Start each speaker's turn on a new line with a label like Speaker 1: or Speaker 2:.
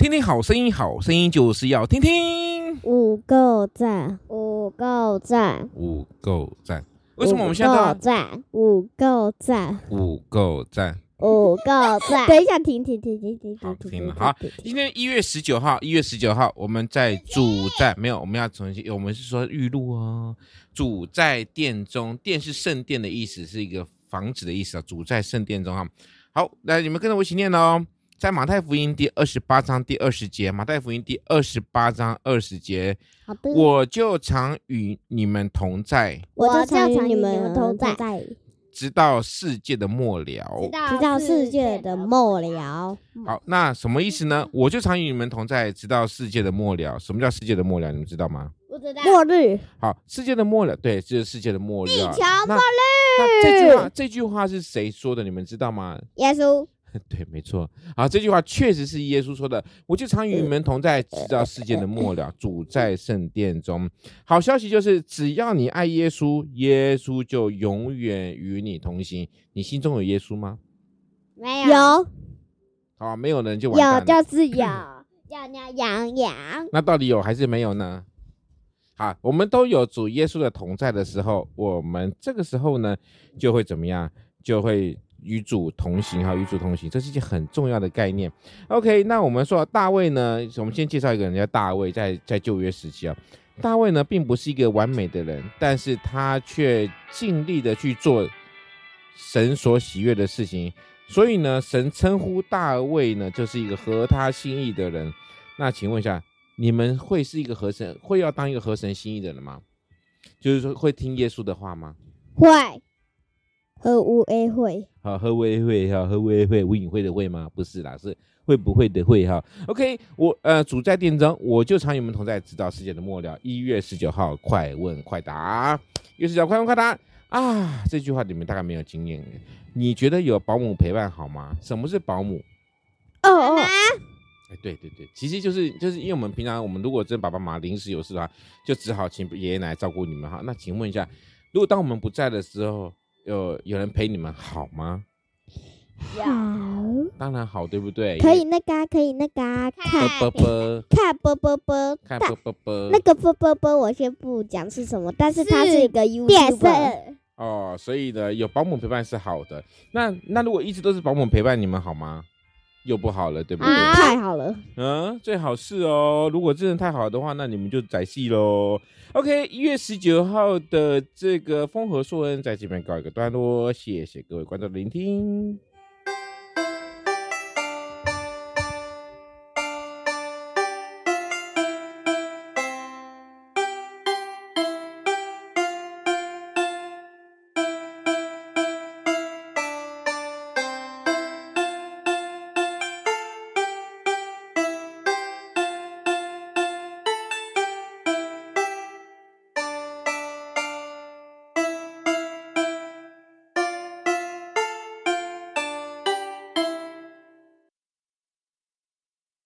Speaker 1: 听听好声音，好声音就是要听听。
Speaker 2: 五够赞，五够赞，
Speaker 1: 五够赞。为什么我们现在都
Speaker 2: 赞？五够赞，
Speaker 1: 五够赞，
Speaker 2: 五够赞。等一下，停停停停停停。
Speaker 1: 好，停了。好，今天一月十九号，一月十九号，我们在主在没有，我们要重新，我们是说预录哦。主在殿中，殿是圣殿的意思，是一个房子的意思啊。主在圣殿中哈。好，来，你们跟着我一起念哦。在马太福音第二十八章第二十节，马太福音第二十八章二十节，好的，我就常与你们同在，
Speaker 2: 我就常与你们同在，
Speaker 1: 直到世界的末了，
Speaker 2: 直到世界的末了。
Speaker 1: 好，那什么意思呢？我就常与你们同在，直到世界的末了。什么叫世界的末了？你们知道吗？
Speaker 2: 不知道。末日。
Speaker 1: 好，世界的末了，对，就是世界的末日。地
Speaker 2: 球末日。
Speaker 1: 那这句话，这句话是谁说的？你们知道吗？
Speaker 2: 耶稣。
Speaker 1: 对，没错。好，这句话确实是耶稣说的。我就常与你们同在，直到世界的末了。主在圣殿中。好消息就是，只要你爱耶稣，耶稣就永远与你同行。你心中有耶稣吗？
Speaker 2: 没有。有。
Speaker 1: 好，没有人就完蛋了。
Speaker 2: 有就是有。要要养养。
Speaker 1: 那到底有还是没有呢？好，我们都有主耶稣的同在的时候，我们这个时候呢，就会怎么样？就会。与主同行哈，与主同行，这是一件很重要的概念。OK，那我们说大卫呢，我们先介绍一个人叫大卫，在在旧约时期啊，大卫呢并不是一个完美的人，但是他却尽力的去做神所喜悦的事情，所以呢，神称呼大卫呢就是一个合他心意的人。那请问一下，你们会是一个合神，会要当一个合神心意的人吗？就是说会听耶稣的话吗？
Speaker 2: 会。和乌 A 会，
Speaker 1: 好，和乌 A 会，哈，和乌 A 会，无影会的会吗？不是啦，是会不会的会，哈。OK，我呃，主在殿中，我就常与你们同在，直到世界的末了。一月十九号，快问快答，一月十九号，快问快答啊！这句话你们大概没有经验，你觉得有保姆陪伴好吗？什么是保姆？
Speaker 2: 哦哦，哎，
Speaker 1: 对对对，其实就是就是因为我们平常我们如果真爸爸妈妈临时有事的话，就只好请爷爷奶奶照顾你们哈。那请问一下，如果当我们不在的时候，有有人陪你们好吗？
Speaker 2: 好，
Speaker 1: 当然好，对不对？
Speaker 2: 可以那个，可以那个，看
Speaker 1: 波波，
Speaker 2: 看波波波，
Speaker 1: 看波波波。
Speaker 2: 那个波波波，我先不讲是什么，但是它是一个 YouTuber。
Speaker 1: 哦，所以呢，有保姆陪伴是好的。那那如果一直都是保姆陪伴你们好吗？又不好了，对不对？
Speaker 2: 啊、太好了，
Speaker 1: 嗯，最好是哦。如果真的太好的话，那你们就宰戏喽。OK，一月十九号的这个风和硕恩在这边告一个段落，谢谢各位观众的聆听。